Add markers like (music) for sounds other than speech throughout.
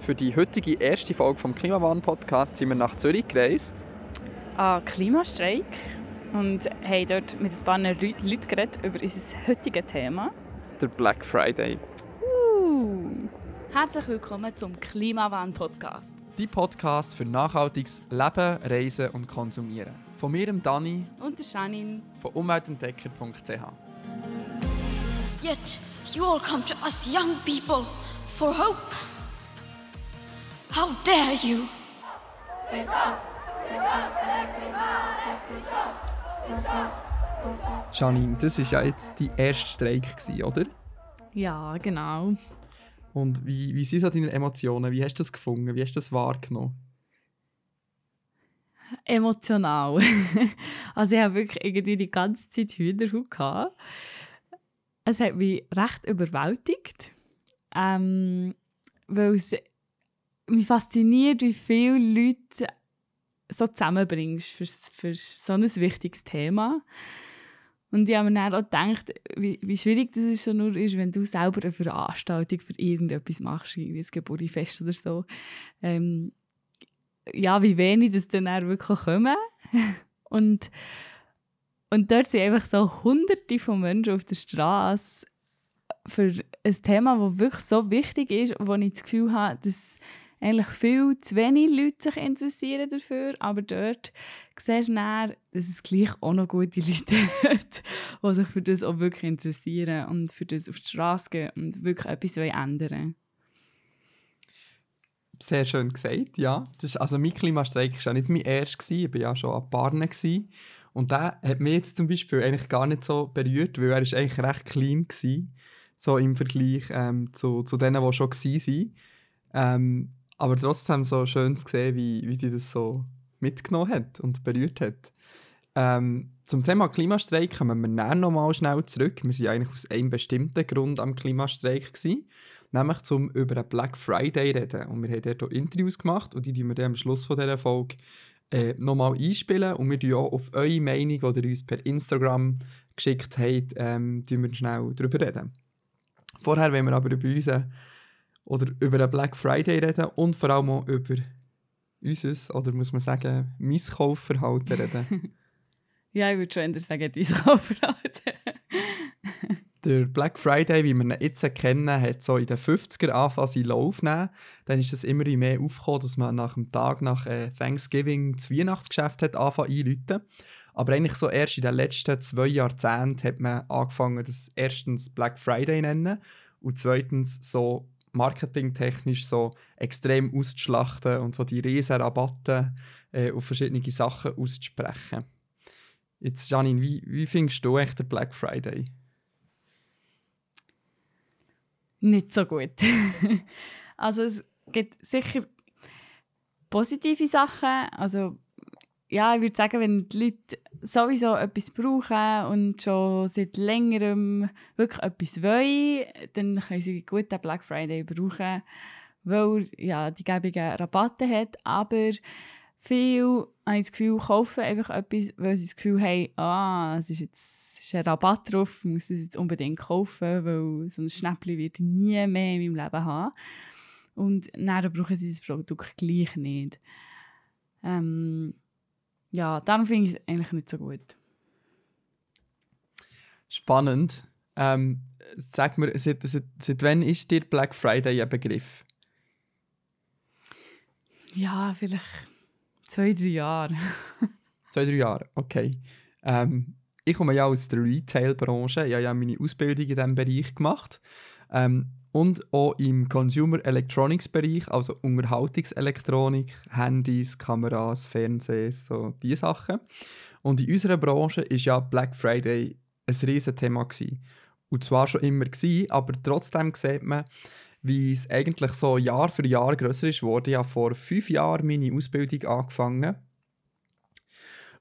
Für die heutige erste Folge vom Klimawandel-Podcast sind wir nach Zürich gereist. An Klimastreik und haben dort mit ein paar Leuten geredet über unser heutiges Thema. Der Black Friday. Uh. Herzlich willkommen zum Klimawandel-Podcast. Die Podcast für nachhaltiges Leben, Reisen und Konsumieren. Von mir, dem Dani. Und der Janine. Von umweltentdecker.ch. Yet you all come to us young people for hope. How dare you? Janine, das war ja jetzt die erste Streik, gewesen, oder? Ja, genau. Und wie, wie sind so deine Emotionen? Wie hast du das gefunden? Wie hast du das wahrgenommen? Emotional. (laughs) also ich habe wirklich irgendwie die ganze Zeit Hühnerhaut gehabt. Es hat mich recht überwältigt. Ähm, weil es mich fasziniert, wie viele Leute so zusammenbringst für, für so ein wichtiges Thema. Und ich habe mir dann auch gedacht, wie, wie schwierig das schon nur ist, wenn du selber eine Veranstaltung für irgendetwas machst, wie ein Geburtstagsfest oder so. Ähm, ja, wie wenig das dann auch wirklich kommen. (laughs) und, und dort sind einfach so hunderte von Menschen auf der Straße für ein Thema, das wirklich so wichtig ist, wo ich das Gefühl habe, dass eigentlich viel zu wenig Leute sich interessieren dafür, aber dort siehst du dann, dass es gleich auch noch gute Leute (laughs) hat, die sich für das auch wirklich interessieren und für das auf die Straße gehen und wirklich etwas ändern wollen. Sehr schön gesagt, ja. Das ist, also mein Klimastreik war ja nicht mein erster, ich war ja schon an Barne. Und der hat mich jetzt zum Beispiel eigentlich gar nicht so berührt, weil er ist eigentlich recht clean war, so im Vergleich ähm, zu, zu denen, die schon waren. Ähm, aber trotzdem so schön zu sehen, wie, wie die das so mitgenommen hat und berührt hat. Ähm, zum Thema Klimastreik kommen wir dann noch mal schnell zurück. Wir waren eigentlich aus einem bestimmten Grund am Klimastreik. Gewesen, nämlich zum über einen Black Friday reden. Und wir haben dort Interviews gemacht und die die wir dann am Schluss von dieser Folge äh, nochmal einspielen. Und wir tun auch auf eure Meinung, die ihr uns per Instagram geschickt habt, ähm, wir schnell darüber reden. Vorher wollen wir aber über unseren oder über den Black Friday reden und vor allem auch über unser, oder muss man sagen, mein Kaufverhalten reden. (laughs) ja, ich würde schon eher sagen, dein Kaufverhalten. (laughs) der Black Friday, wie wir ihn jetzt kennen, hat so in den 50er angefangen seinen Lauf nehmen. Dann ist es immer mehr aufgekommen, dass man nach dem Tag nach äh, Thanksgiving das Weihnachtsgeschäft hat angefangen einzuläuten. Aber eigentlich so erst in den letzten zwei Jahrzehnten hat man angefangen, das erstens Black Friday nennen und zweitens so marketingtechnisch so extrem auszuschlachten und so die riesen Rabatte äh, auf verschiedene Sachen auszusprechen. Jetzt, Janine, wie, wie findest du echt den Black Friday? Nicht so gut. (laughs) also es gibt sicher positive Sachen. Also ja, ich würde sagen, wenn die Leute sowieso etwas brauchen und schon seit längerem wirklich etwas wollen, dann können sie gut den Black Friday brauchen, weil ja, die gäbige Rabatte hat. Aber viele habe das Gefühl, kaufen einfach etwas, weil sie das Gefühl haben, ah, es ist jetzt ist ein Rabatt drauf, ich muss es jetzt unbedingt kaufen, weil so ein Schnäppchen wird nie mehr in meinem Leben haben. Und dann brauchen sie das Produkt gleich nicht. Ähm, ja, darum finde ich es eigentlich nicht so gut. Spannend. Ähm, sag mir, seit, seit, seit wann ist dir Black Friday ein Begriff? Ja, vielleicht zwei, drei Jahre. (laughs) zwei, drei Jahre, okay. Ähm, ich komme ja aus der Retail-Branche. Ich habe ja meine Ausbildung in diesem Bereich gemacht. Ähm, und auch im Consumer Electronics Bereich, also Unterhaltungselektronik, Handys, Kameras, Fernsehs, so diese Sachen. Und in unserer Branche ist ja Black Friday ein riesen Thema. Und zwar schon immer aber trotzdem sieht man, wie es eigentlich so Jahr für Jahr grösser ist. Ich habe vor fünf Jahren meine Ausbildung angefangen.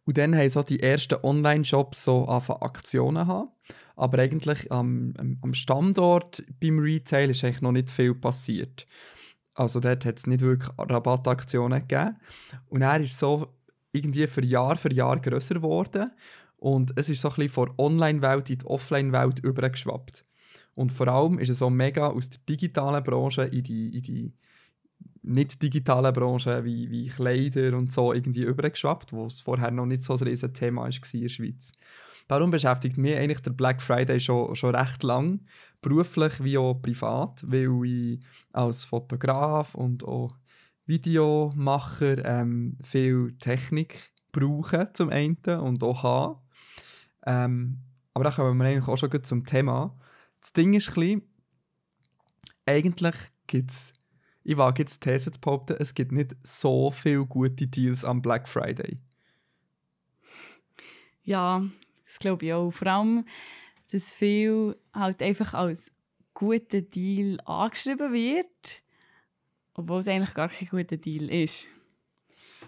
Und dann haben so die ersten Online-Shops so Aktionen haben. Aber eigentlich am, am Standort beim Retail ist eigentlich noch nicht viel passiert. Also dort hat es nicht wirklich Rabattaktionen gegeben. Und er ist so irgendwie für Jahr für Jahr grösser geworden. Und es ist so ein bisschen von der Online-Welt in die Offline-Welt übergeschwappt. Und vor allem ist es so mega aus der digitalen Branche in die, in die nicht digitalen Branche wie, wie Kleider und so irgendwie übergeschwappt, wo es vorher noch nicht so ein riesen Thema war in der Schweiz. Darum beschäftigt mich eigentlich der Black Friday schon, schon recht lang, beruflich wie auch privat, weil ich als Fotograf und auch Videomacher ähm, viel Technik brauche zum einen und auch habe. Ähm, aber da kommen wir eigentlich auch schon gut zum Thema. Das Ding ist ein bisschen, eigentlich gibt es, ich wage jetzt die These zu behaupten, es gibt nicht so viele gute Deals am Black Friday. Ja, das glaube ich auch. Vor allem, dass viel halt einfach als guter Deal angeschrieben wird, obwohl es eigentlich gar kein guter Deal ist.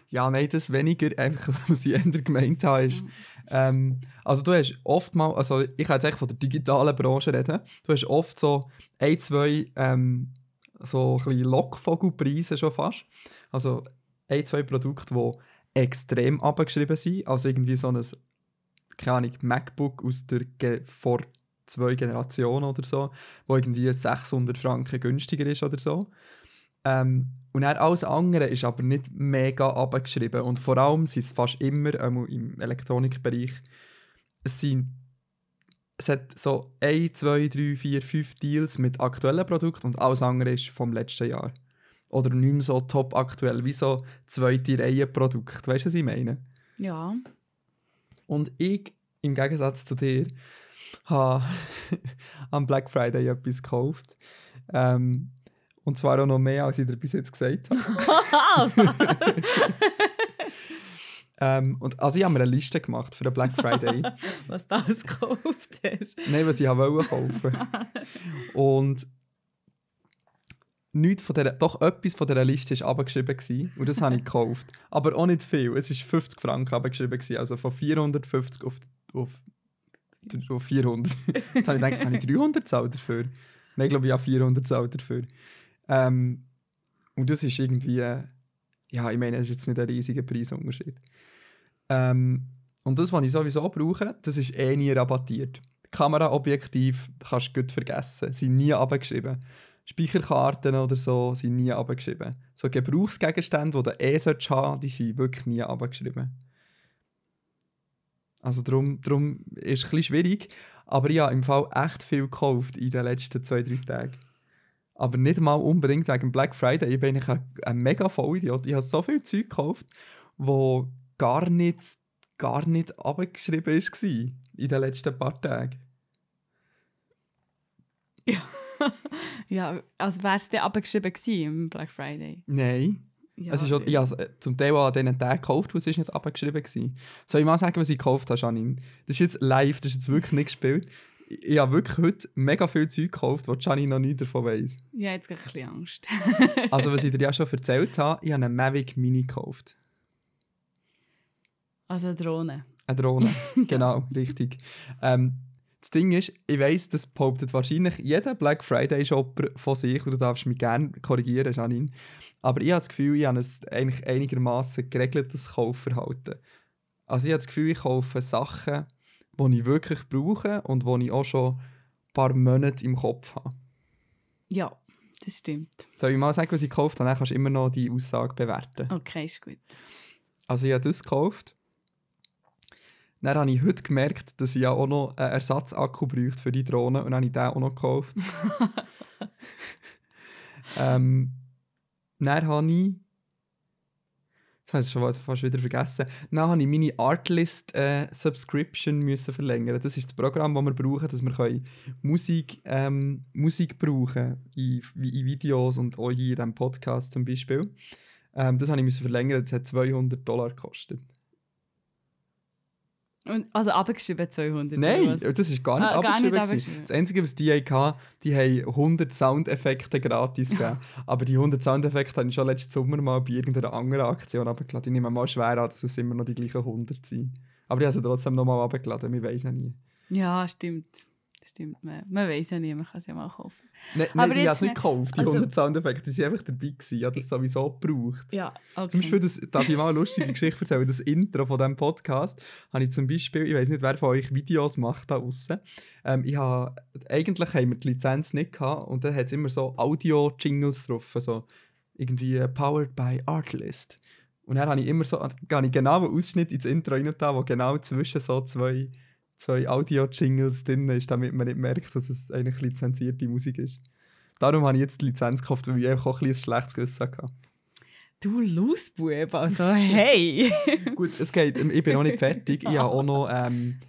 Ja, nein, das weniger, einfach (laughs) was ich eher gemeint habe, ist, ähm, also du hast oft mal, also ich kann jetzt eigentlich von der digitalen Branche reden, du hast oft so ein, zwei ähm, so ein bisschen Lockvogelpreise schon fast, also ein, zwei Produkte, die extrem abgeschrieben sind, also irgendwie so ein keine Ahnung, MacBook aus der Ge vor zwei Generationen oder so, wo irgendwie 600 Franken günstiger ist oder so. Ähm, und dann alles andere ist aber nicht mega abgeschrieben. Und vor allem sind es fast immer ähm, im Elektronikbereich es sind es hat so 1, 2, 3, 4, 5 Deals mit aktuellen Produkten und alles andere ist vom letzten Jahr. Oder nicht mehr so top aktuell, wie so zweite Reihe Produkte. Weißt du, was ich meine? Ja. Und ich, im Gegensatz zu dir, habe (laughs) am Black Friday etwas gekauft. Ähm, und zwar auch noch mehr, als ich dir bis jetzt gesagt habe. (laughs) (laughs) ähm, und, also ich habe mir eine Liste gemacht für den Black Friday. (laughs) was du alles gekauft hast. Nein, was ich wollte kaufen. (laughs) und nichts von der, doch etwas von dieser Liste war abgeschrieben gewesen, und das habe ich gekauft. (laughs) Aber auch nicht viel. Es war 50 Franken abgeschrieben, gewesen, also von 450 auf, auf, auf 400. Jetzt habe ich gedacht, habe ich 300 gezahlt dafür? Nein, ich glaube, ich habe 400 gezahlt dafür. Ähm, und das ist irgendwie, äh, ja, ich meine, es ist jetzt nicht ein riesiger Preisunterschied. Ähm, und das, was ich sowieso brauche, das ist eh nie rabattiert. Kameraobjektiv kannst du gut vergessen, sind nie abgeschrieben. Speicherkarten oder so sind nie abgeschrieben. So Gebrauchsgegenstände, die du eh haben solltest, die sind wirklich nie abgeschrieben. Also darum, darum ist es ein bisschen schwierig. Aber ich habe im Fall echt viel gekauft in den letzten zwei, drei Tagen. Aber nicht mal unbedingt wegen Black Friday. Ich bin ein, ein mega Vollidiot. Ich habe so viel Zeug gekauft, wo gar nicht, gar nicht abgeschrieben war in den letzten paar Tagen. Ja. (laughs) ja, also wäre es dann abgeschrieben gewesen im Black Friday? Nein. Ja, es ist auch, ich habe es zum Teil an diesen Tagen gekauft, wo es ist nicht abgeschrieben war. Soll ich mal sagen, was ich gekauft habe, Janine? Das ist jetzt live, das ist jetzt wirklich nicht gespielt. Ich, ich habe wirklich heute mega viel Zeug gekauft, wo Janine noch nichts davon weiss. Ja, jetzt habe ich ein bisschen Angst. also, was ich (laughs) dir ja schon erzählt habe, ich habe einen Mavic Mini gekauft. Also eine Drohne. Eine Drohne, (laughs) genau, richtig. Ähm, das Ding ist, ich weiss, das behauptet wahrscheinlich jeder Black Friday-Shopper von sich und du darfst mich gerne korrigieren, Janine. Aber ich habe das Gefühl, ich habe ein eigentlich einigermaßen geregeltes Kaufverhalten. Also ich habe das Gefühl, ich kaufe Sachen, die ich wirklich brauche und die ich auch schon ein paar Monate im Kopf habe. Ja, das stimmt. Soll ich mal sagen, was ich gekauft habe? Dann kannst du immer noch die Aussage bewerten. Okay, ist gut. Also ich habe das gekauft. Dann habe ich heute gemerkt, dass ich ja auch noch einen Ersatzakku bräuchte für die Drohne und dann habe ich den auch noch gekauft. (laughs) ähm, dann habe ich. Das habe ich schon fast wieder vergessen. Dann habe ich meine Artlist-Subscription äh, verlängern. Das ist das Programm, das wir brauchen, dass wir können Musik, ähm, Musik brauchen in, in Videos und auch hier in diesem Podcast zum Beispiel. Ähm, das habe ich verlängern. Das hat 200 Dollar gekostet. Und, also abgeschrieben 200? Nein, das ist gar nicht, ah, abgeschrieben, gar nicht abgeschrieben. Das Einzige, was die hatten, die haben 100 Soundeffekte gratis gegeben. (laughs) Aber die 100 Soundeffekte habe ich schon letzten Sommer mal bei irgendeiner anderen Aktion abgeladen. Ich nehme mal schwer an, dass es immer noch die gleichen 100 sind. Aber ich habe sie trotzdem noch mal abgeladen, wir wissen ja nie. Ja, stimmt. Stimmt, man, man weiß ja nie, man kann es ja mal kaufen. Nein, nee, die habe es nicht gekauft, die also, 100 Soundeffekte, die waren einfach dabei. Gewesen. Ich habe das sowieso gebraucht. Ja, okay. Zum Beispiel, das, darf ich mal eine lustige Geschichte erzählen, das Intro von diesem Podcast habe ich zum Beispiel, ich weiß nicht, wer von euch Videos macht da draußen. Ähm, ich habe, eigentlich haben wir die Lizenz nicht gehabt und dann hat es immer so Audio-Jingles drauf, so irgendwie «Powered by Artlist». Und dann habe ich immer so gehe ich genau einen Ausschnitt ins Intro rein, wo genau zwischen so zwei, zwei Audio-Jingles drin ist, damit man nicht merkt, dass es eigentlich lizenzierte Musik ist. Darum habe ich jetzt die Lizenz gekauft, weil ich einfach auch ein, ein schlechtes Gewissen hatte. Du Losbub, also hey! (laughs) Gut, es geht, ich bin noch nicht fertig. Ich habe auch noch, ähm,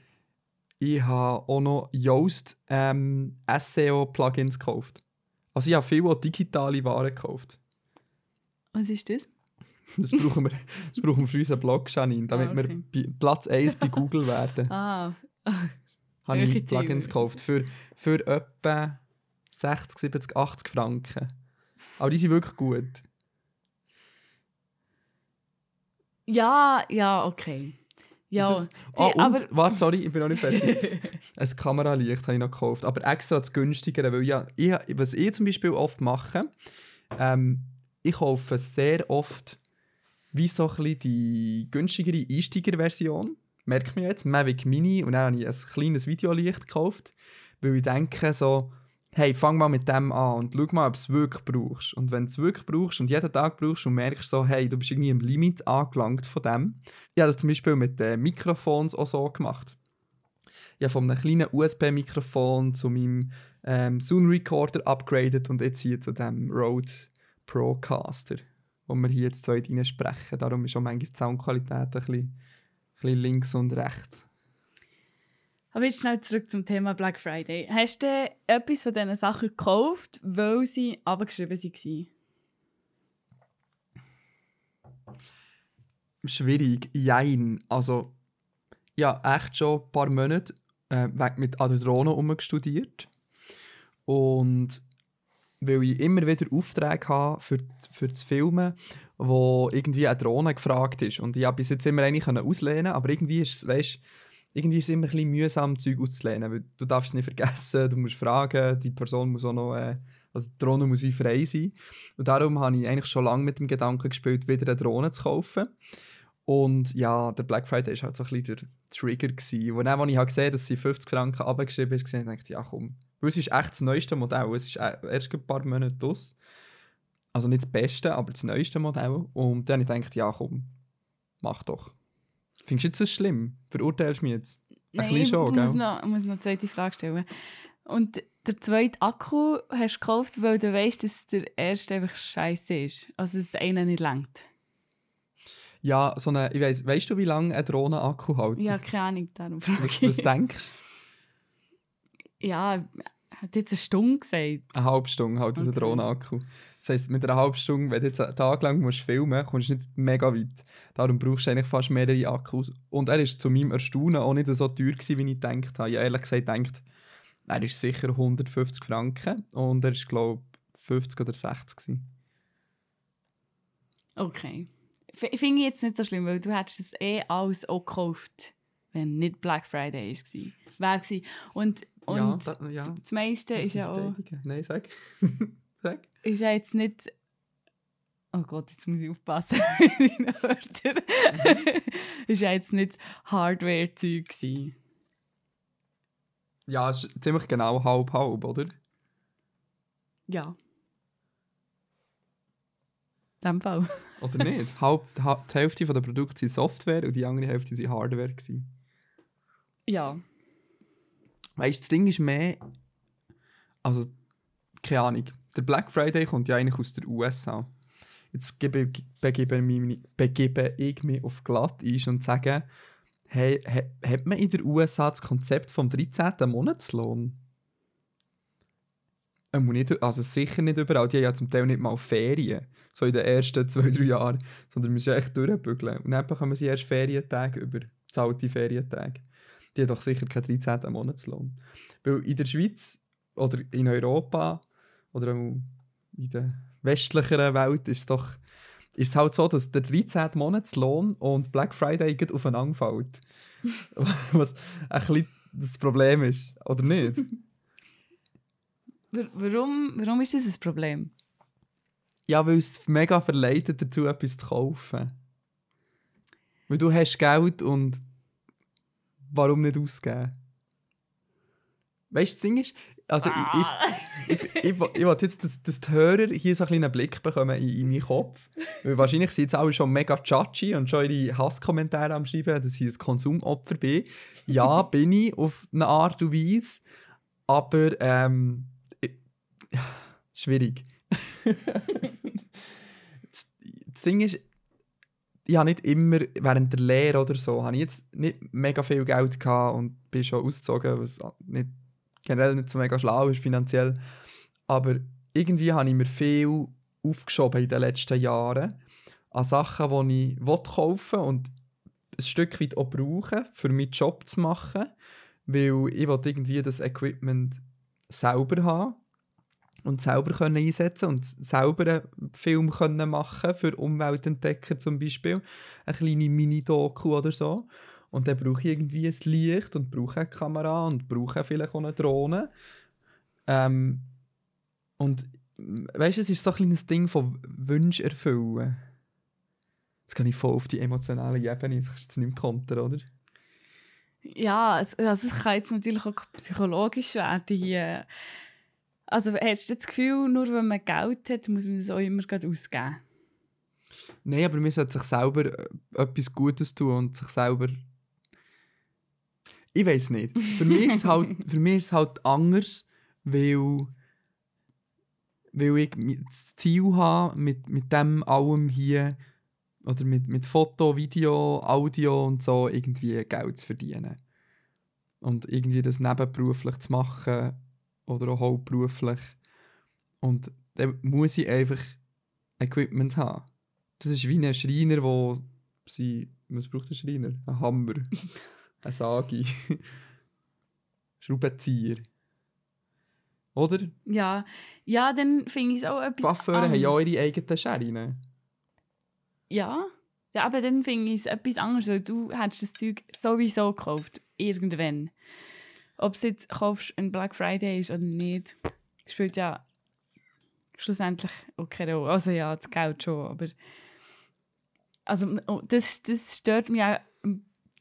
ich habe auch noch Yoast ähm, SEO-Plugins gekauft. Also ich habe viele digitale Waren gekauft. Was ist das? Das brauchen wir, das brauchen wir für unseren Blog, Janine, damit Ah, okay. wir Platz 1 bei Google werden. Ah, (laughs) habe ich Plugins gekauft für, für etwa 60, 70, 80 Franken. Aber die sind wirklich gut. ja, ja, okay. Ja, das- Ah, die- und, aber warte, sorry, ich bin noch nicht fertig. (laughs) ein Kameralicht habe ich noch gekauft, aber extra das günstigere, weil ja, ich, was ich zum Beispiel oft mache, ähm, ich kaufe sehr oft wie so ein bisschen die günstigere Einsteigerversion, merkt man jetzt, Mavic Mini, und dann habe ich ein kleines Videolicht gekauft, weil ich denke so, hey, fang mal mit dem an und schau mal, ob du es wirklich brauchst. Und wenn du es wirklich brauchst und jeden Tag brauchst und merkst so, hey, du bist irgendwie am Limit angelangt von dem. Ich habe das zum Beispiel mit den Mikrofons auch so gemacht. Ich habe von einem kleinen USB-Mikrofon zu meinem ähm, Zoom Recorder upgraded und jetzt hier zu dem Rode Procaster, wo wir hier jetzt rein sprechen. Darum ist auch manchmal die Soundqualität ein bisschen, bisschen links und rechts. Aber jetzt schnell zurück zum Thema Black Friday. Hast du etwas von diesen Sachen gekauft, weil sie abgeschrieben waren? Schwierig, jein. Also, ja, echt schon ein paar Monate äh, mit an der Drohne. Und weil ich immer wieder Aufträge habe für, für das Filmen, wo irgendwie eine Drohne gefragt ist. Und ich habe bis jetzt immer können auslehnen, aber irgendwie ist es, weißt, irgendwie ist es immer ein bisschen mühsam, Zeug auszulehnen, weil du darfst es nicht vergessen, du musst fragen, die Person muss auch noch, äh, also die Drohne muss wie frei sein. Und darum habe ich eigentlich schon lange mit dem Gedanken gespielt, wieder eine Drohne zu kaufen. Und ja, der Black Friday war halt so ein bisschen der Trigger. Gewesen. Und dann, als ich habe gesehen dass sie 50 Franken abgeschrieben ist, dachte ich, ja komm. Weil es ist echt das neueste Modell. Es ist äh, erst ein paar Monate aus. Also nicht das beste, aber das neueste Modell. Und dann habe ich gedacht, ja komm, mach doch. Findest du jetzt das schlimm? Verurteilst du mich jetzt? Ein bisschen schon, ich muss noch, ich muss noch eine zweite Frage stellen. Und der zweite Akku hast du gekauft, weil du weißt, dass der erste einfach scheiße ist. Also, dass der eine nicht langt. Ja, so eine, ich weiss, weißt du, wie lange ein Drohnen-Akku hält? Ja, keine Ahnung, darum frage Was, ich. was denkst du? Ja, hat jetzt eine Stunde gesagt. Eine halbe Stunde halt okay. der. Drohnenakku. Das heisst, mit einer halben Stunde, wenn du jetzt einen Tag lang musst filmen kommst du nicht mega weit. Darum brauchst du eigentlich fast mehrere Akkus. Und er war zu meinem Erstaunen auch nicht so teuer, gewesen, wie ich gedacht habe. Ich habe ehrlich gesagt gedacht, er ist sicher 150 Franken und er ist, glaube ich, 50 oder 60 gewesen. Okay. Finde ich jetzt nicht so schlimm, weil du hättest es eh alles auch gekauft, wenn nicht Black Friday war. Es wäre gewesen. Und, und ja, da, ja. das- das meiste ist ja auch... Nein, sag. (laughs) sag. ist ja jetzt nicht. Oh Gott, jetzt muss ich aufpassen. (laughs) mit meinen Wörtern. ist ja jetzt nicht Hardware-Zeug. gewesen. Ja, es ist ziemlich genau halb-halb, oder? Ja. In dem Fall. Oder nicht? (laughs) Halb, ha- die Hälfte der Produkte sind Software und die andere Hälfte sind Hardware. Gewesen. Ja. Weißt du, das Ding ist mehr. Also, keine Ahnung. Der Black Friday kommt ja eigentlich aus den USA. Jetzt gebe, begebe, begebe ich mich auf Glatteis und sage, hey, ha- hat man in den USA das Konzept vom 13. Monatslohn? Ähm, nicht, also sicher nicht überall. Die haben ja zum Teil nicht mal Ferien. So in den ersten zwei, drei Jahren. Sondern müssen ja echt durchbügeln. Und dann bekommen sie erst Ferientage über. Zahlte Ferientage. Die haben doch sicher keinen 13. Monatslohn. Weil in der Schweiz oder in Europa oder in der westlicheren Welt ist es doch ist es halt so, dass der 13. Monatslohn und Black Friday aufeinander fällt. (laughs) Was ein bisschen das Problem ist, oder nicht? Wa- Warum, warum ist das ein Problem? Ja, weil es mega verleitet dazu, etwas zu kaufen. Weil du hast Geld und warum nicht ausgeben? Weißt du, das Ding ist, Also Ah. ich, ich, ich, ich, ich will jetzt, dass, dass die Hörer hier so einen kleinen Blick bekommen in, in meinen Kopf. Weil wahrscheinlich sind jetzt alle schon mega judgy und schon ihre Hasskommentare am Schreiben, dass ich ein Konsumopfer bin. Ja, (laughs) bin ich auf eine Art und Weise. Aber ähm, schwierig. (laughs) das, das Ding ist, ich habe nicht immer während der Lehre oder so, habe ich jetzt nicht mega viel Geld gehabt und bin schon ausgezogen, was nicht, generell nicht so mega schlau ist finanziell. Aber irgendwie habe ich mir viel aufgeschoben in den letzten Jahren an Sachen, die ich kaufen und ein Stück weit auch brauchen, für meinen Job zu machen. Weil ich irgendwie das Equipment selber haben und selber können einsetzen und selber einen Film können machen für Umweltentdecker zum Beispiel. Eine kleine Mini-Doku oder so. Und dann brauche ich irgendwie ein Licht und brauche eine Kamera und brauche vielleicht auch eine Drohne. Ähm, und weißt du, es ist so ein kleines Ding von Wunsch erfüllen. Jetzt kann ich voll auf die emotionale Ebene, das kannst du nicht mehr kontern, oder? Ja, also es kann jetzt natürlich auch psychologisch werden hier. Also hast du das Gefühl, nur wenn man Geld hat, muss man es auch immer gerade ausgeben? Nein, aber man sollte sich selber äh, etwas Gutes tun und sich selber... Ich weiß nicht. Für mich ist es halt, (laughs) für mich ist es halt anders, weil, weil ich das Ziel habe, mit, mit dem allem hier, oder mit, mit Foto, Video, Audio und so, irgendwie Geld zu verdienen. Und irgendwie das nebenberuflich zu machen oder auch hauptberuflich. Und dann muss ich einfach Equipment haben. Das ist wie ein Schreiner, wo sie... Was braucht ein Schreiner? Ein Hammer. (laughs) ein Sagi. (laughs) Schraubenzieher. Oder? Ja, ja dann finde ich es auch etwas Coiffeure haben ja auch ihre eigenen Scherinen. Ja. ja, aber dann finde ich es etwas anderes, weil du hättest das Zeug sowieso gekauft, irgendwann. Ob es jetzt kaufst, ein Black Friday ist oder nicht, spielt ja schlussendlich auch keine Rolle. Also ja, das Geld schon, aber also oh, das, das stört mich auch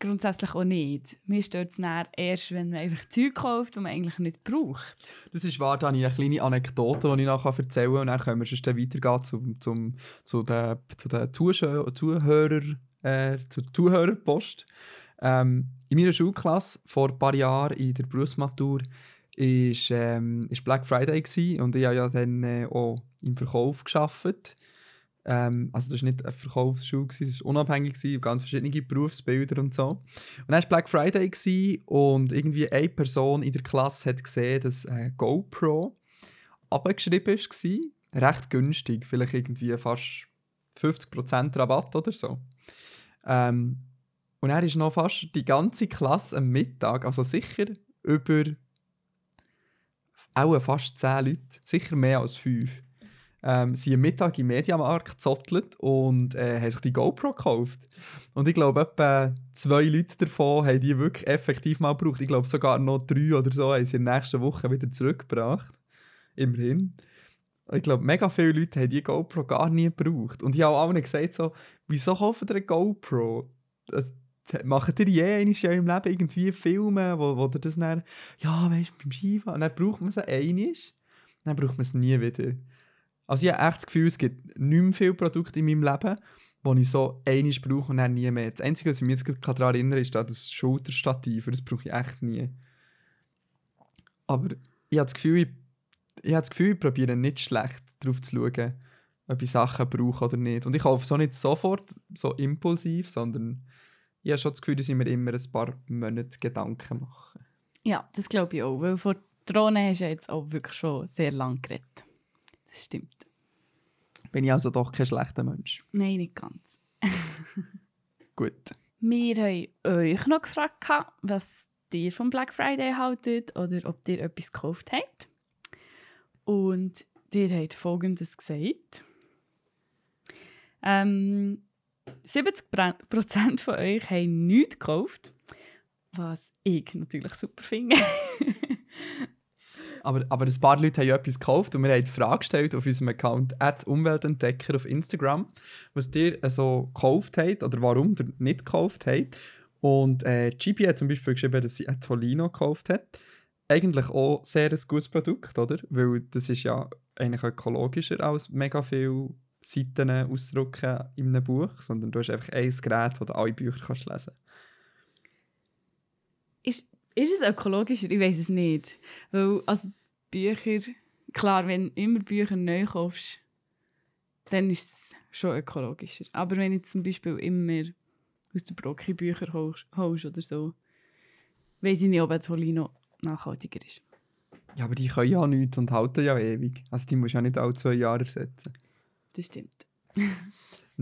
grundsätzlich auch nicht. Mir stört es erst, wenn man einfach Zeug kauft, das man eigentlich nicht braucht. Das ist wahr, da habe ich eine kleine Anekdote, die ich nachher erzählen kann. Und dann können wir sonst weitergehen zum, zum, zu den, zu den Zuhörer, äh, zur Zuhörerpost. Ähm, in meiner Schulklasse vor ein paar Jahren in der Berufsmatur ist, ähm, Black Friday und ich habe ja dann äh, auch im Verkauf gearbeitet. Ähm, also das war nicht eine Verkaufsschule, das war unabhängig, ganz verschiedene Berufsbilder und so. Und dann war Black Friday und irgendwie eine Person in der Klasse hat gesehen, dass äh, GoPro abgeschrieben war. Recht günstig, vielleicht irgendwie fast 50% Rabatt oder so. Ähm, und er ist noch fast die ganze Klasse am Mittag, also sicher über auch fast 10 Leute, sicher mehr als 5, ähm, sind am Mittag im Mediamarkt gezottelt und äh, haben sich die GoPro gekauft. Und ich glaube, etwa zwei Leute davon haben die wirklich effektiv mal gebraucht. Ich glaube, sogar noch drei oder so haben sie in der nächsten Woche wieder zurückgebracht. Immerhin. Ich glaube, mega viele Leute haben die GoPro gar nie gebraucht. Und ich habe auch allen gesagt, so, wieso kaufen ihr eine GoPro? Das, macht ihr je in eurem Leben irgendwie Filme, wo, wo ihr das dann, ja, weißt du, beim Skifahren, dann braucht man sie einmal, dann braucht man es nie wieder. Also ich habe echt das Gefühl, es gibt nicht mehr viele Produkte in meinem Leben, die ich so einmal brauche und dann nie mehr. Das Einzige, was ich mich jetzt gerade daran erinnere, ist da das Schulterstativ. Das brauche ich echt nie. Aber ich habe das Gefühl, ich, ich, habe das Gefühl, ich probiere nicht schlecht darauf zu schauen, ob ich Sachen brauche oder nicht. Und ich kaufe so nicht sofort, so impulsiv, sondern ich habe schon das Gefühl, dass ich mir immer ein paar Monate Gedanken mache. Ja, das glaube ich auch, weil vor Drohnen hast du jetzt auch wirklich schon sehr lange geredet. Das stimmt. Bin ich also doch kein schlechter Mensch. Nein, nicht ganz. (laughs) Gut. Wir haben euch noch gefragt, was ihr vom Black Friday haltet oder ob ihr etwas gekauft habt. Und ihr habt Folgendes gesagt. Ähm, 70% von euch haben nichts gekauft, was ich natürlich super finde. Aber, aber ein paar Leute haben ja etwas gekauft und wir haben die Frage gestellt auf unserem Account Umweltentdecker auf Instagram, was ihr so gekauft habt oder warum ihr nicht gekauft habt. Und äh, GB hat zum Beispiel geschrieben, dass sie ein Tolino gekauft hat. eigentlich auch sehr ein gutes Produkt, oder? Weil das ist ja eigentlich ökologischer als mega viele Seiten ausdrucken in einem Buch, sondern du hast einfach ein Gerät, wo du alle Bücher kannst lesen Ist, ist es ökologischer? Ich weiß es nicht. Weil, also Bücher, klar, wenn du immer Bücher neu kaufst, dann ist es schon ökologischer. Aber wenn du jetzt zum Beispiel immer aus der Brocki Bücher holst, holst oder so, weiß ich nicht, ob ein Tolino nachhaltiger ist. Ja, aber die können ja nichts und halten ja ewig. Also die musst du ja nicht alle zwei Jahre ersetzen. Das stimmt.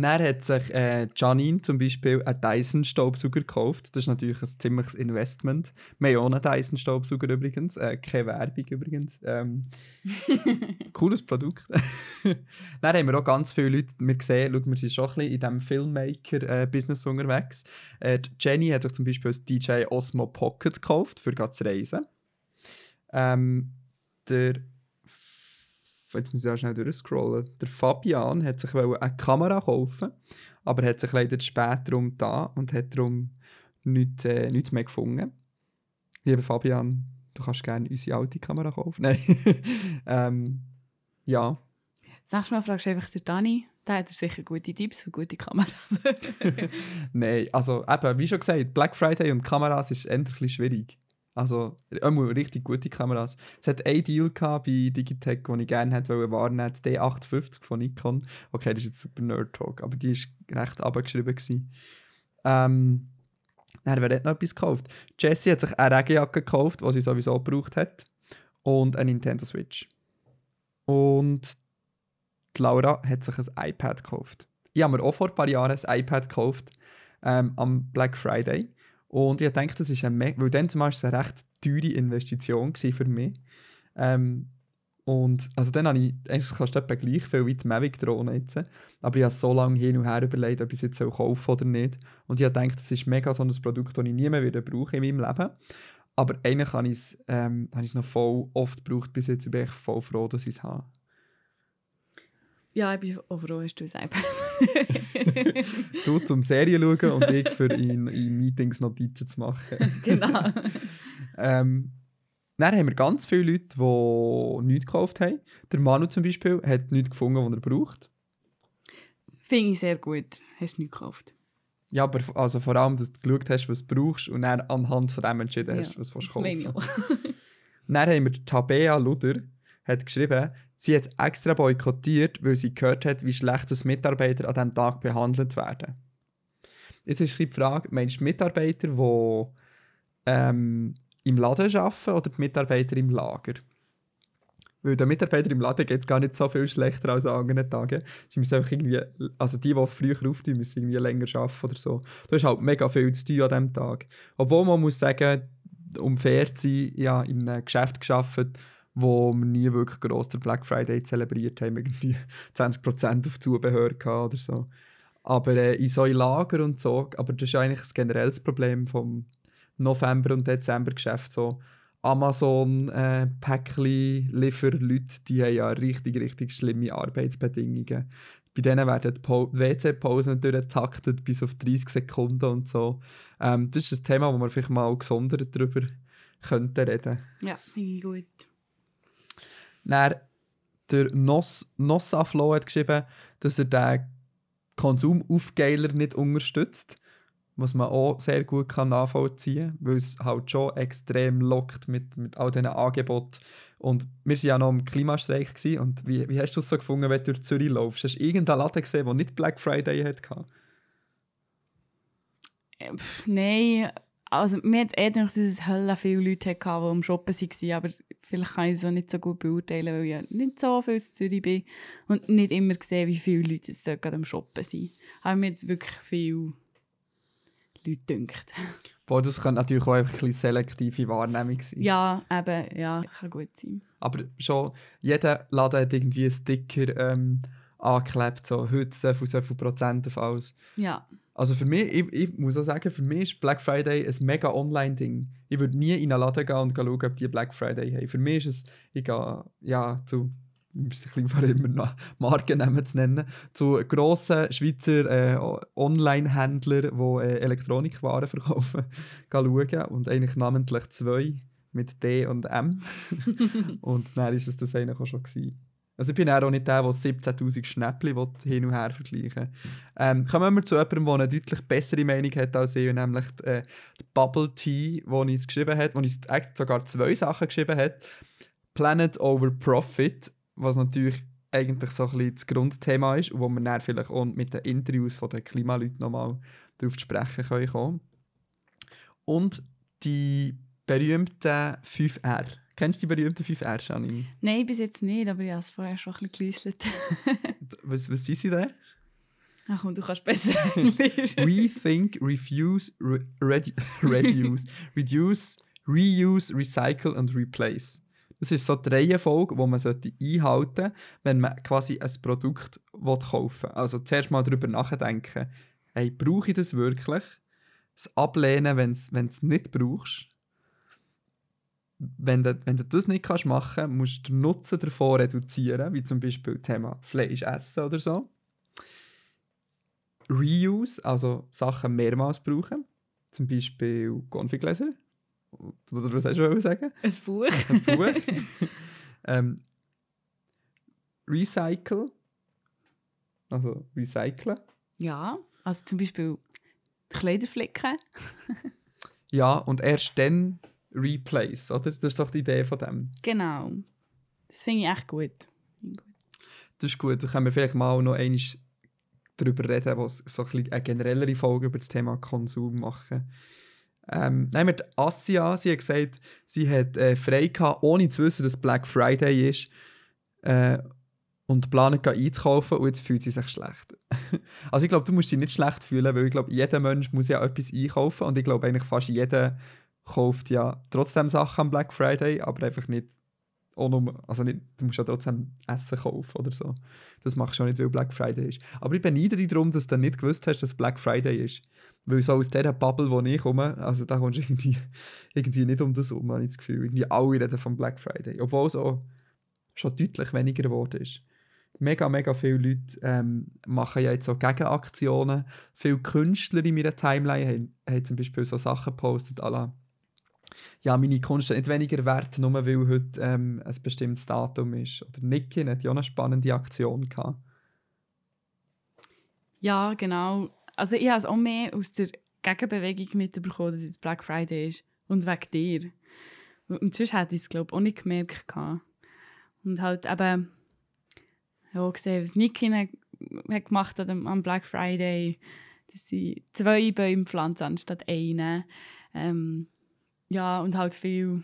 Dann hat sich äh, Janine zum Beispiel einen Dyson-Staubsauger gekauft. Das ist natürlich ein ziemliches Investment. Wir haben auch einen Dyson-Staubsauger übrigens. Äh, keine Werbung übrigens. Ähm, (laughs) cooles Produkt. (laughs) Dann haben wir auch ganz viele Leute wir gesehen, schaut, wir sind schon ein bisschen in diesem Filmmaker-Business unterwegs. Äh, Jenny hat sich zum Beispiel das DJI Osmo Pocket gekauft, für zu reisen. Ähm, der jetzt muss ich auch schnell durchscrollen. Der Fabian hat sich eine Kamera kaufen, aber hat sich leider später darum da und hat darum nichts, äh, nichts mehr gefunden. Lieber Fabian, du kannst gerne unsere alte Kamera kaufen. (laughs) Nein. ähm, ja. Das nächste Mal fragst du einfach den Dani, der hat sicher gute Tipps für gute Kameras. (laughs) Nein, also eben, wie schon gesagt, Black Friday und Kameras ist endlich schwierig. Also, immer richtig gute Kameras. Es hat einen Deal bei Digitech, den ich gerne hätte wollen das D850 von Nikon. Okay, das ist jetzt super Nerd-Talk, aber die war recht abgeschrieben. Ähm, dann, wer hat noch etwas gekauft? Jessie hat sich eine Regenjacke gekauft, die sie sowieso gebraucht hat. Und eine Nintendo Switch. Und die Laura hat sich ein iPad gekauft. Ich habe mir auch vor ein paar Jahren ein iPad gekauft, ähm, am Black Friday. Und ich denke, das ist ein, weil dann zum Beispiel eine recht teure Investition für mich. Ähm, und also dann habe ich, eigentlich kannst du etwa gleich viel wie die Mavic Drohne jetzt. Aber ich habe so lange hin und her überlegt, ob ich es jetzt kaufen oder nicht. Und ich habe gedacht, das ist mega so ein Produkt, das ich nie mehr wieder brauche in meinem Leben. Aber eigentlich habe ich es, ähm, habe ich es noch voll oft gebraucht bis jetzt. bin ich voll froh, dass ich es habe. Ja, ich bin auch froh, hast du ein iPad. (laughs) (laughs) du zum Serien schauen und ich für in, in Meetings Notizen zu machen. (laughs) genau. ähm, dann haben wir ganz viele Leute, die nichts gekauft haben. Der Manu zum Beispiel hat nichts gefunden, was er braucht. Finde ich sehr gut. Hast du nichts gekauft? Ja, aber also vor allem, dass du geschaut hast, was du brauchst und dann anhand von dem entschieden hast, ja, was du kaufen Dann haben wir Tabea Luder hat geschrieben, Sie hat extra boykottiert, weil sie gehört hat, wie schlecht das Mitarbeiter an diesem Tag behandelt werden. Jetzt ist die Frage, meinst du Mitarbeiter, die ähm, im Laden arbeiten oder die Mitarbeiter im Lager? Weil den Mitarbeiter im Laden geht es gar nicht so viel schlechter als an anderen Tagen. Sie müssen einfach irgendwie, also die, die früher aufstehen, müssen irgendwie länger arbeiten oder so. Du hast halt mega viel zu tun an diesem Tag. Obwohl man muss sagen, um fair zu sein, ja, in einem Geschäft gearbeitet, wo wir nie wirklich gross den Black Friday zelebriert haben, irgendwie (laughs) 20% auf Zubehör oder so. Aber äh, in so Lager und so, aber das ist eigentlich ein generelles Problem vom November- und Dezember-Geschäft. So Amazon, äh, die haben ja richtig, richtig schlimme Arbeitsbedingungen. Bei denen werden die WC-Pausen durchgetaktet bis auf 30 Sekunden und so. Ähm, das ist ein Thema, wo wir vielleicht mal gesondert darüber könnten reden. Ja, finde ich gut. Dann der Nos, Nossaflo hat geschrieben, dass er den Konsumaufgeiler nicht unterstützt. Was man auch sehr gut kann nachvollziehen kann, weil es halt schon extrem lockt mit, mit all diesen Angeboten. Und wir waren ja noch im Klimastreik. Gewesen. Und wie, wie hast du es so gefunden, wenn du durch Zürich laufst? Hast du irgendeinen Laden gesehen, der nicht Black Friday hatte? Äh, nein, also mir hat eher gedacht, dass es viele Leute hatten, die am Shoppen waren, aber vielleicht kann ich es auch nicht so gut beurteilen, weil ich ja nicht so viel zu Zürich bin und nicht immer sehe, wie viele Leute jetzt gerade am Shoppen sind. Aber mir jetzt wirklich viele Leute dünkt. Boah, das kann natürlich auch einfach eine selektive Wahrnehmung sein. Ja, eben, ja, kann gut sein. Aber schon, jeder Laden hat irgendwie einen Sticker ähm, angeklebt, so heute so viel, so viel Prozent auf alles. Ja. Also für mich, ich, ich, muss auch sagen, für mich ist Black Friday ein mega Online-Ding. Ich würde nie in einen Laden gehen und schauen, ob die Black Friday haben. Für mich ist es, ich gehe ja, zu, ich muss immer noch (laughs) Marken zu nennen, zu grossen Schweizer äh, Online-Händlern, die äh, Elektronikwaren verkaufen, (laughs) schauen und eigentlich namentlich zwei mit D und M. (laughs) und dann war es das eigentlich auch schon. Gewesen. Also ich bin auch nicht der, der 17'000 Schnäppchen hin und her vergleichen ähm, Kommen wir zu jemandem, der eine deutlich bessere Meinung hat als ich, nämlich die, äh, die Bubble Tea, wo ich es geschrieben hat, wo ich sogar zwei Sachen geschrieben hat. Planet over Profit, was natürlich eigentlich so ein bisschen das Grundthema ist und wo wir dann vielleicht auch mit den Interviews von den Klimaleuten nochmal darauf zu sprechen können. Und die berühmten 5R. Kennst du die berühmten 5R, Janine? Nein, bis jetzt nicht, aber ich habe es vorher schon ein bisschen geläuselt. was, was sind sie denn? Ach komm, du kannst besser (laughs) Englisch. Rethink, refuse, re redu (laughs) reduce, reduce, reuse, recycle und replace. Das ist so die Reihenfolge, die man einhalten sollte, wenn man quasi ein Produkt kaufen will. Also zuerst mal darüber nachdenken, hey, brauche ich das wirklich? Das Ablehnen, wenn du es nicht brauchst. Wenn du, wenn du das nicht kannst machen kannst, musst du den Nutzen davon reduzieren, wie zum Beispiel das Thema Fleisch essen oder so. Reuse, also Sachen mehrmals brauchen. Zum Beispiel Konfigläser oder was hast du sagen? Ein Buch. Ein Buch. (laughs) ähm, Recycle. Also recyceln. Ja, also zum Beispiel Kleiderflicken. ja, und erst dann replace, oder? Das ist doch die Idee von dem. Genau. Das finde ich echt gut. Das ist gut. Da können wir vielleicht mal noch einmal darüber reden, was so ein eine generellere Folge über das Thema Konsum machen. Ähm, nehmen wir die Assia, sie hat gesagt, sie hat äh, frei gehabt, ohne zu wissen, dass Black Friday ist. Äh, und planen einzukaufen und jetzt fühlt sie sich schlecht. (laughs) also ich glaube, du musst dich nicht schlecht fühlen, weil ich glaube, jeder Mensch muss ja etwas einkaufen und ich glaube eigentlich fast jeder kauft ja trotzdem Sachen am Black Friday, aber einfach nicht nur, also nicht, du musst ja trotzdem Essen kaufen oder so. Das machst du auch nicht, weil Black Friday ist. Aber ich beneide dich darum, dass du nicht gewusst hast, dass Black Friday ist. Weil so aus dieser Bubble, wo ich komme, also da kommst du irgendwie, (laughs) irgendwie nicht um das herum, habe ich das Gefühl. Irgendwie alle reden von Black Friday. Obwohl es auch schon deutlich weniger geworden ist. Mega, mega viele Leute ähm, machen ja jetzt so Gegenaktionen. Viele Künstler in meiner Timeline haben, haben zum Beispiel so Sachen gepostet, la ja, meine Kunst nicht weniger wert, nur weil heute ähm, ein bestimmtes Datum ist. Oder Niki hat ja auch eine spannende Aktion gehabt. Ja, genau. Also ich habe es auch mehr aus der Gegenbewegung mitbekommen, dass es Black Friday ist. Und wegen dir. Und sonst hätte ich es, glaube ich, auch nicht gemerkt. Gehabt. Und halt eben ja, gesehen, was Niki hat, hat gemacht hat am Black Friday. Dass sie zwei Bäume pflanzen anstatt einen. Ähm, ja, und halt viele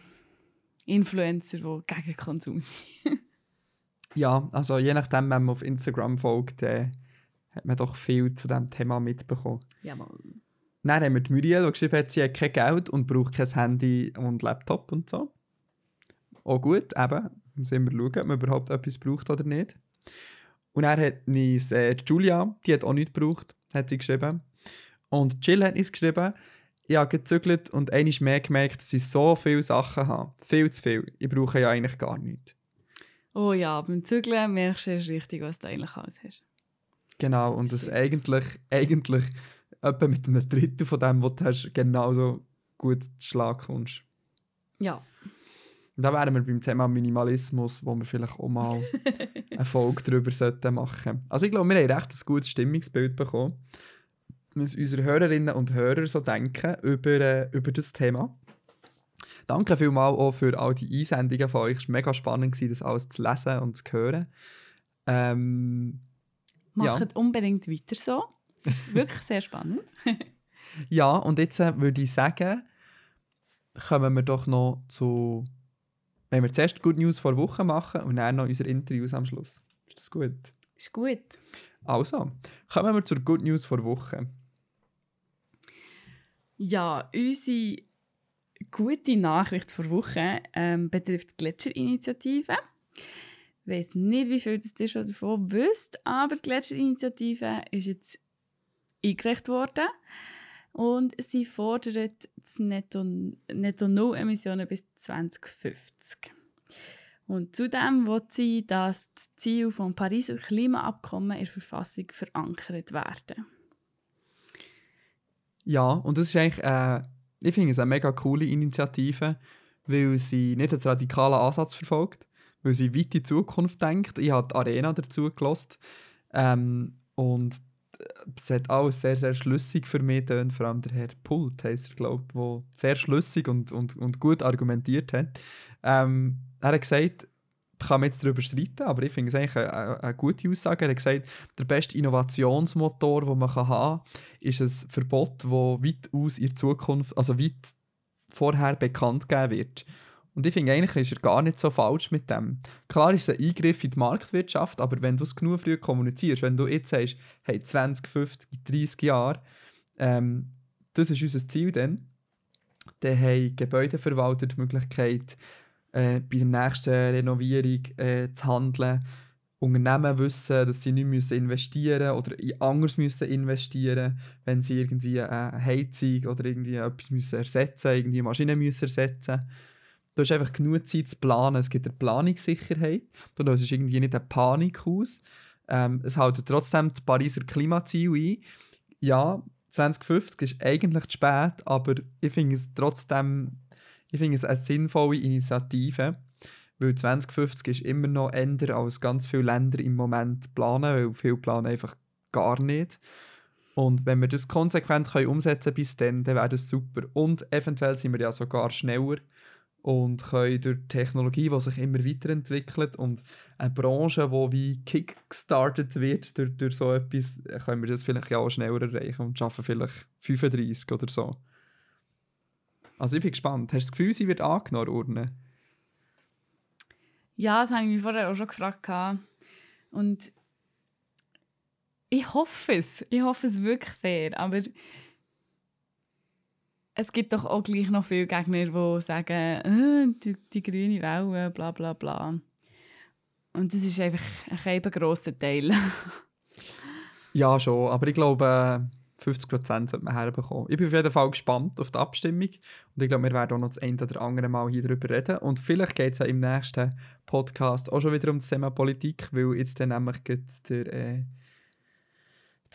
Influencer, die gegen Konsum sind. (laughs) ja, also je nachdem, wenn man auf Instagram folgt, äh, hat man doch viel zu diesem Thema mitbekommen. Jawohl. Dann haben wir die Muriel, die geschrieben hat, sie hat kein Geld und braucht kein Handy und Laptop und so. Auch gut, eben. Müssen wir schauen, ob man überhaupt etwas braucht oder nicht. Und er hat uns äh, Julia, die hat auch nichts gebraucht, hat sie geschrieben. Und Jill hat uns geschrieben, ich habe gezügelt und einmal mehr gemerkt, dass ich so viele Sachen habe. Viel zu viel. Ich brauche ja eigentlich gar nichts. Oh ja, beim Zügeln merkst du erst richtig, was du eigentlich alles hast. Genau, und das eigentlich, eigentlich etwa mit einem Drittel von dem, was du hast, genauso gut zu Schlag kommst. Ja. Und da wären wir beim Thema Minimalismus, wo wir vielleicht auch mal (laughs) eine Folge darüber machen sollten. Also ich glaube, wir haben recht ein gutes Stimmungsbild bekommen was unsere Hörerinnen und Hörer so denken über, äh, über das Thema. Danke vielmals auch für all die Einsendungen von euch. Es war mega spannend, das alles zu lesen und zu hören. Ähm, Macht ja. unbedingt weiter so. Das ist wirklich sehr spannend. (laughs) ja, und jetzt äh, würde ich sagen, kommen wir doch noch zu. Wenn wir zuerst Good News vor Woche machen und dann noch unsere Interviews am Schluss. Ist das gut? Ist gut. Also, kommen wir zur Good News vor Woche. Ja, unsere gute Nachricht vor Woche ähm, betrifft die Gletscherinitiative. Ich weiß nicht, wie viel ihr schon davon wisst, aber die Gletscherinitiative ist jetzt eingereicht worden und sie fordert das Netto, Netto Null Emissionen bis 2050. Und zudem will sie, dass das Ziel des Pariser Klimaabkommen in der Verfassung verankert werden. Ja, und das ist eigentlich, äh, ich finde es eine mega coole Initiative, weil sie nicht einen radikalen Ansatz verfolgt, weil sie weit in die Zukunft denkt. Ich habe die Arena dazu gelost ähm, und es hat alles sehr, sehr schlüssig für mich getan, vor allem der Herr Pult heisst er, glaube ich, der sehr schlüssig und, und, und gut argumentiert hat. Ähm, er hat gesagt, kann man jetzt darüber streiten, aber ich finde es eigentlich eine, eine, gute Aussage. Er hat gesagt, der beste Innovationsmotor, den man haben kann, ist ein Verbot, das weit aus in Zukunft, also weit vorher bekannt gegeben wird. Und ich finde, eigentlich ist er gar nicht so falsch mit dem. Klar ist es ein Eingriff in die Marktwirtschaft, aber wenn du es genug früh kommunizierst, wenn du jetzt sagst, hey, 20, 50, 30 Jahre, ähm, das ist unser Ziel dann, dann haben Gebäudeverwalter die Möglichkeit, äh, bei der nächsten Renovierung äh, zu handeln. Unternehmen wissen, dass sie nicht müssen investieren oder anders müssen investieren wenn sie irgendwie eine Heizung oder irgendwie etwas müssen ersetzen irgendwie Maschinen müssen ersetzen Du hast einfach genug Zeit zu planen. Es gibt eine Planungssicherheit. Du löst irgendwie nicht eine Panik aus. Ähm, es hält trotzdem das Pariser Klimaziel ein. Ja, 2050 ist eigentlich zu spät, aber ich finde es trotzdem ich finde es eine sinnvolle Initiative, weil 2050 ist immer noch änder als ganz viele Länder im Moment planen, weil viele planen einfach gar nicht. Und wenn wir das konsequent können umsetzen bis dann, dann wäre das super. Und eventuell sind wir ja sogar schneller und können durch Technologie, die sich immer weiterentwickelt und eine Branche, die wie kickstartet wird durch, durch so etwas, können wir das vielleicht auch schneller erreichen und schaffen vielleicht 35 oder so. Also ich bin gespannt. Hast du das Gefühl, sie wird angenommen, Urne? Ja, das habe ich mich vorher auch schon gefragt. Und ich hoffe es. Ich hoffe es wirklich sehr. Aber es gibt doch auch gleich noch viele Gegner, die sagen, äh, die, die grüne Welle, bla bla bla. Und das ist einfach ein, ein grosser Teil. (laughs) ja, schon. Aber ich glaube 50% sollte man herbekommen. Ich bin auf jeden Fall gespannt auf die Abstimmung und ich glaube, wir werden auch noch das eine oder andere Mal hier darüber reden. Und vielleicht geht es ja im nächsten Podcast auch schon wieder um das Thema Politik, weil jetzt dann nämlich der, äh,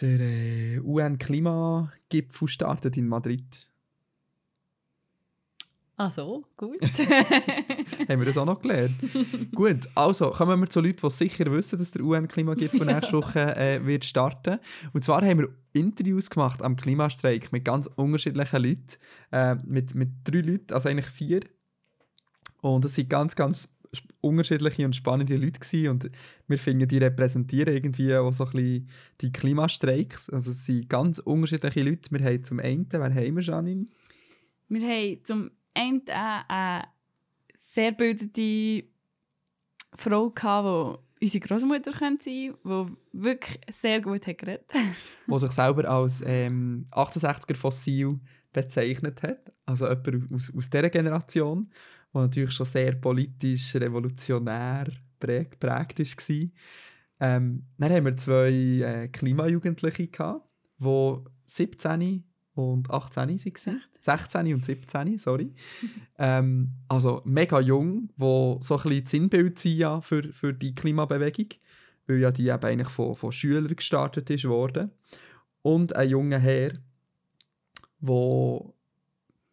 der äh, UN-Klimagipfel startet in Madrid. Ach so, gut. (laughs) haben wir das auch noch gelernt? gut, also kommen wir zu Leuten, die sicher wissen, dass der UN-Klimagipfel (laughs) nächste Woche äh, wird starten. Und zwar haben wir Interviews gemacht am Klimastreik mit ganz unterschiedlichen Leuten. Äh, mit, mit drei Leuten, also eigentlich vier. Und es sind ganz, ganz unterschiedliche und spannende Leute gewesen. und wir finden, die repräsentieren irgendwie auch so ein bisschen die Klimastreiks. Also es sind ganz unterschiedliche Leute. Wir haben zum einen, wer haben wir, Janine? Wir haben zum eine, eine sehr bildete Frau, die unsere Großmutter sein könnte, die wirklich sehr gut hat geredet Die sich selber als ähm, 68er Fossil bezeichnet hat. Also jemand aus, aus dieser Generation, der natürlich schon sehr politisch, revolutionär prägt, prägt war. Ähm, dann haben wir zwei äh, Klimajugendliche, die 17 und 18 waren. 16 und 17, sorry. ähm, also mega jung, wo so ein bisschen Sinnbild sind ja für, für die Klimabewegung, weil ja die eben eigentlich von, von Schülern gestartet ist worden. Und ein junger Herr, wo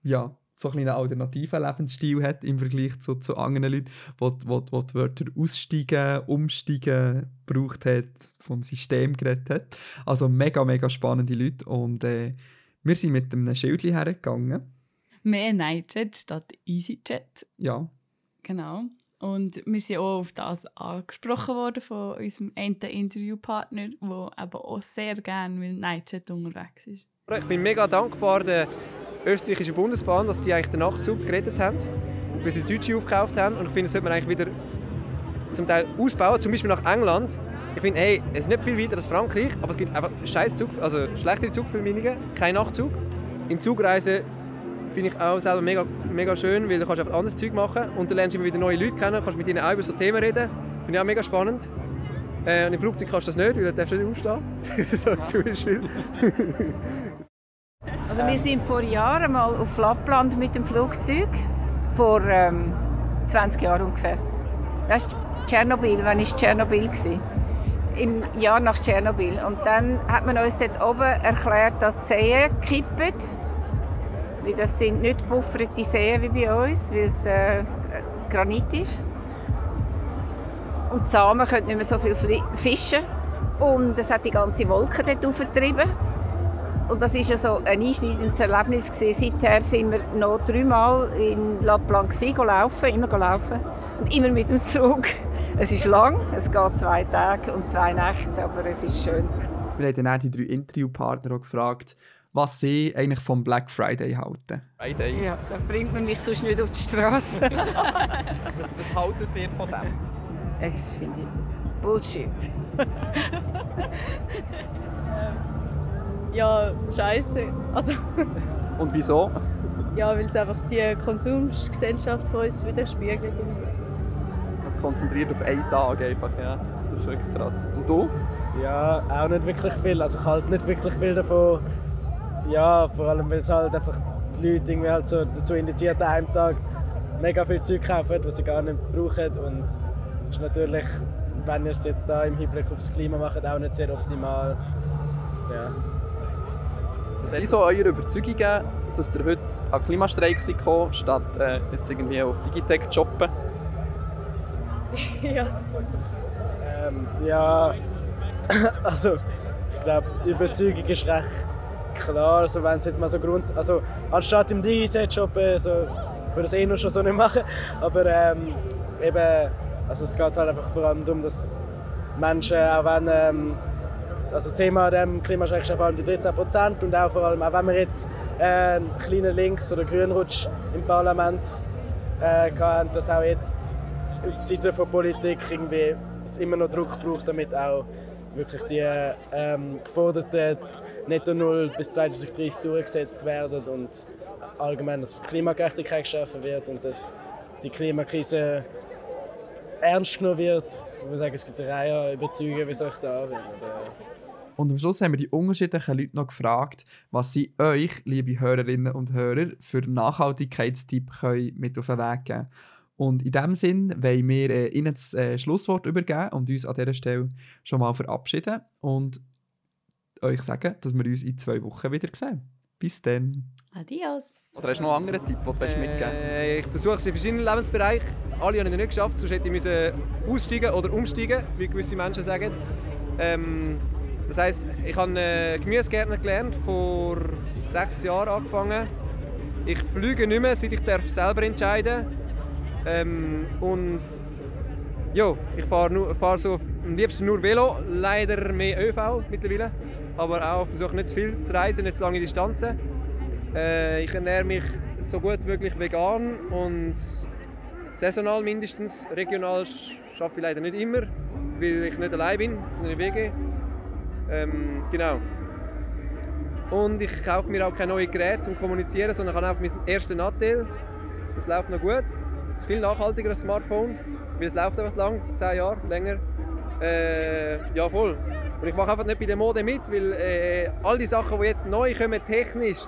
ja, so ein einen alternativen Lebensstil hat im Vergleich zu, zu anderen Leuten, wo, wo, wo die Wörter aussteigen, umsteigen gebraucht hat, vom System geredet hat. Also mega, mega spannende Leute und äh, wir sind mit einem Schild hergegangen. Mehr Nightjet statt EasyJet. Ja. Genau. Und wir sind auch auf das angesprochen worden von unserem einen Interviewpartner, der eben auch sehr gerne mit Nightjet unterwegs ist. Ich bin mega dankbar der österreichischen Bundesbahn, dass die eigentlich den Nachtzug gerettet haben, weil sie die Deutsche aufgekauft haben. Und ich finde, das sollte man eigentlich wieder zum Teil ausbauen, zum Beispiel nach England. Ich finde, hey, es ist nicht viel weiter als Frankreich, aber es gibt einfach scheiß Zug, also schlechtere Zugverbindungen, kein Nachtzug. Im Zugreisen finde ich auch selber mega, mega schön, weil du kannst einfach anderes Zeug machen und dann lernst du immer wieder neue Leute kennen, kannst mit ihnen auch über so Themen reden. Finde ich auch mega spannend. Äh, und im Flugzeug kannst du das nicht, weil du darfst nicht aufstehen. (laughs) so zu viel. (laughs) also wir sind vor Jahren mal auf Lappland mit dem Flugzeug, vor ähm, 20 Jahren ungefähr. Das ist Tschernobyl, wann war Tschernobyl? Im Jahr nach Tschernobyl. Und dann hat man uns dort oben erklärt, dass die Seen kippen, das sind nicht gepufferte Seen wie bei uns, weil es äh, Granit ist. Und die können nicht mehr so viel fischen. Und es hat die ganze Wolke dort aufgetrieben. Und das war ja ein einschneidendes Erlebnis. Gewesen. Seither sind wir noch dreimal in La Planque laufen, immer laufen. Und immer mit dem Zug. Es ist lang, es geht zwei Tage und zwei Nächte, aber es ist schön. Wir haben dann auch die drei Interviewpartner gefragt, was sie eigentlich vom Black Friday halten. Friday? Ja, da bringt man mich sonst nicht auf die Straße. (laughs) was, was haltet ihr von dem? Das finde ich Bullshit. ja, scheiße. Also. Und wieso? Ja, weil es einfach die Konsumgesellschaft von uns widerspiegelt. Konzentriert auf einen Tag einfach, ja. Das ist wirklich krass. Und du? Ja, auch nicht wirklich viel. Also ich halte nicht wirklich viel davon. Ja, vor allem weil es halt einfach die Leute irgendwie halt so dazu indiziert, an einem Tag mega viel Zeug kaufen, was sie gar nicht brauchen. Und das ist natürlich, wenn ihr es jetzt da im Hinblick aufs Klima macht, auch nicht sehr optimal. Ja. Was sind so eure Überzeugungen, dass ihr heute an Klimastreik kommt, statt äh, jetzt irgendwie auf Digitec zu shoppen? (laughs) ja. Ähm, ja, (coughs) also ich glaube, die Überzeugung ist recht klar. Also wenn es jetzt mal so Grund, also anstatt im Digitec shoppen, so, ich würde es eh noch schon so nicht machen, (laughs) aber ähm, eben, also es geht halt einfach vor allem darum, dass Menschen, auch wenn ähm, also das Thema dem Klimaschreck ist vor allem die 13 Prozent und auch vor allem, auch wenn wir jetzt äh, einen kleinen Links- oder Grünrutsch im Parlament äh, hatten, dass auch jetzt auf Seite der Politik irgendwie es immer noch Druck braucht, damit auch wirklich die ähm, geforderten Netto Null bis 2030 durchgesetzt werden und allgemein, dass Klimagerechtigkeit geschaffen wird und dass die Klimakrise ernst genommen wird. Ich würde sagen, es gibt eine Reihe Überzeugungen, wie soll ich da anwenden. Und am Schluss haben wir die unterschiedlichen Leute noch gefragt, was sie euch, liebe Hörerinnen und Hörer, für Nachhaltigkeitstipp mit auf den Weg geben können. Und in diesem Sinn wollen wir äh, Ihnen das äh, Schlusswort übergeben und uns an dieser Stelle schon mal verabschieden und euch sagen, dass wir uns in zwei Wochen wieder sehen. Bis dann. Adios. Oder hast du noch einen anderen Tipp, den du äh, mitgeben willst? Ich versuche es in verschiedenen Lebensbereichen. Alle haben es nicht geschafft, sonst hätte ich müssen aussteigen oder umsteigen, wie gewisse Menschen sagen. Ähm, das heisst, ich habe äh, Gemüsegärtner gelernt, vor sechs Jahren angefangen. Ich fliege nicht mehr, seit ich darf selber entscheiden darf. Ähm, und ja, ich fahre fahr so am liebsten nur Velo, leider mehr ÖV mittlerweile. Aber auch versuche nicht zu viel zu reisen, nicht zu lange Distanzen. Äh, ich ernähre mich so gut wie möglich vegan und saisonal mindestens. Regional schaffe ich leider nicht immer, weil ich nicht allein bin, sondern in WG. Ähm, genau. Und ich kaufe mir auch keine neuen Geräte zum Kommunizieren, sondern ich habe einfach meinen ersten Nattel. Das läuft noch gut. Ist viel nachhaltiger Smartphone, weil es läuft einfach lang, 10 Jahre, länger. Äh, ja, voll. Und ich mache einfach nicht bei der Mode mit, weil äh, all die Sachen, die jetzt neu kommen, technisch,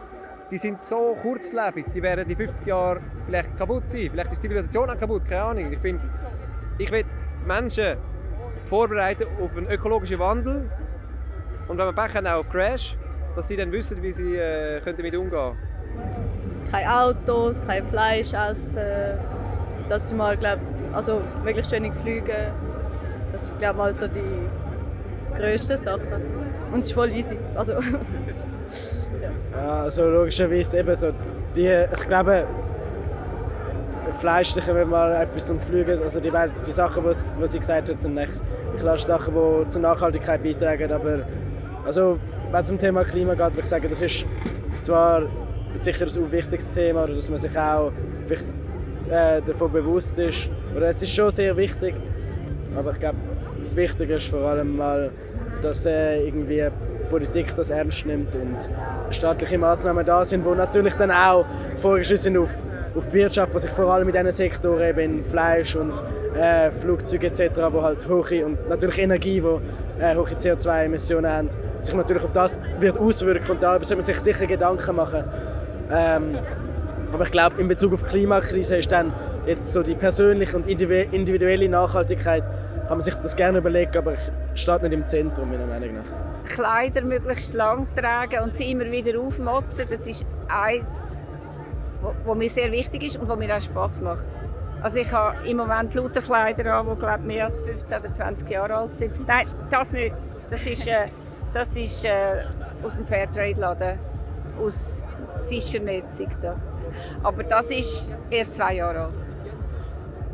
die sind so kurzlebig. Die werden in 50 Jahren vielleicht kaputt sein. Vielleicht ist die Zivilisation auch kaputt, keine Ahnung. Ich finde, ich will Menschen vorbereiten auf einen ökologischen Wandel und wenn wir Pech haben, auch auf Crash, dass sie dann wissen, wie sie äh, damit umgehen können. Keine Autos, kein Fleisch essen dass sie mal, glaub, also möglichst wenig fliegen. Das ist, glaube mal so die grössten Sachen. Und es ist voll easy. Also, (laughs) ja. also logischerweise eben so, die, ich glaube, Fleisch wenn mal etwas zum Fliegen, also die, die Sachen, die, sie gesagt hat, sind echt klar Sachen, die zur Nachhaltigkeit beitragen, aber also, wenn es um Thema Klima geht, würde ich sagen, das ist zwar sicher ein wichtiges Thema, dass man sich auch äh, davon bewusst ist. Oder es ist schon sehr wichtig, aber ich glaube, das Wichtige ist vor allem mal, dass äh, irgendwie Politik das ernst nimmt und staatliche Maßnahmen da sind, wo natürlich dann auch vorgeschützt auf, auf die Wirtschaft, die sich vor allem in diesen Sektoren, eben Fleisch und äh, Flugzeuge etc., wo halt hohe und natürlich Energie, wo äh, hohe CO2-Emissionen haben, sich natürlich auf das wird auswirken und da sollte man sich sicher Gedanken machen. Ähm, aber ich glaube, in Bezug auf die Klimakrise ist dann jetzt so die persönliche und individuelle Nachhaltigkeit, kann man sich das gerne überlegen, aber es steht nicht im Zentrum, meiner Meinung nach. Kleider möglichst lang tragen und sie immer wieder aufmotzen, das ist eins wo mir sehr wichtig ist und wo mir auch Spass macht. Also ich habe im Moment lauter Kleider an, die glaube mehr als 15 oder 20 Jahre alt sind. Nein, das nicht. Das ist, äh, das ist äh, aus dem Fairtrade-Laden, aus Fischernetzung. Das. Aber das ist erst zwei Jahre alt.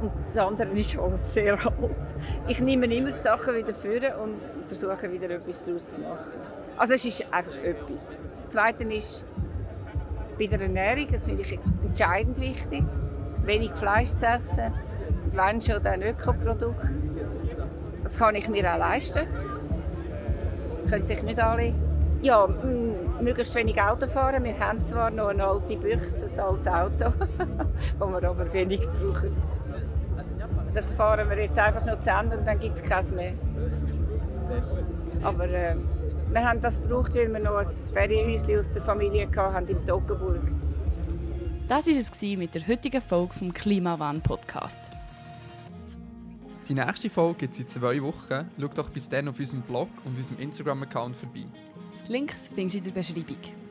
Und das andere ist schon sehr alt. Ich nehme immer die Sachen wieder vor und versuche wieder etwas daraus zu machen. Also es ist einfach etwas. Das Zweite ist bei der Ernährung, das finde ich entscheidend wichtig, wenig Fleisch zu essen, wenn schon dann Ökoprodukt. Das kann ich mir auch leisten. Können sich nicht alle. Ja, mm, möglichst wenig Auto fahren. Wir haben zwar noch eine alte Büchse, ein altes Auto, (laughs) das wir aber wenig brauchen. Das fahren wir jetzt einfach noch zu Ende und dann gibt es keins mehr. Aber äh, wir haben das gebraucht, weil wir noch ein Ferienhäuschen aus der Familie hatten in Toggenburg. Das war es mit der heutigen Folge vom Klimawan Podcast. Die nächste Folge gibt es in zwei Wochen. Schau doch bis dann auf unserem Blog und unserem Instagram-Account vorbei. Die Links findest du in der Beschreibung.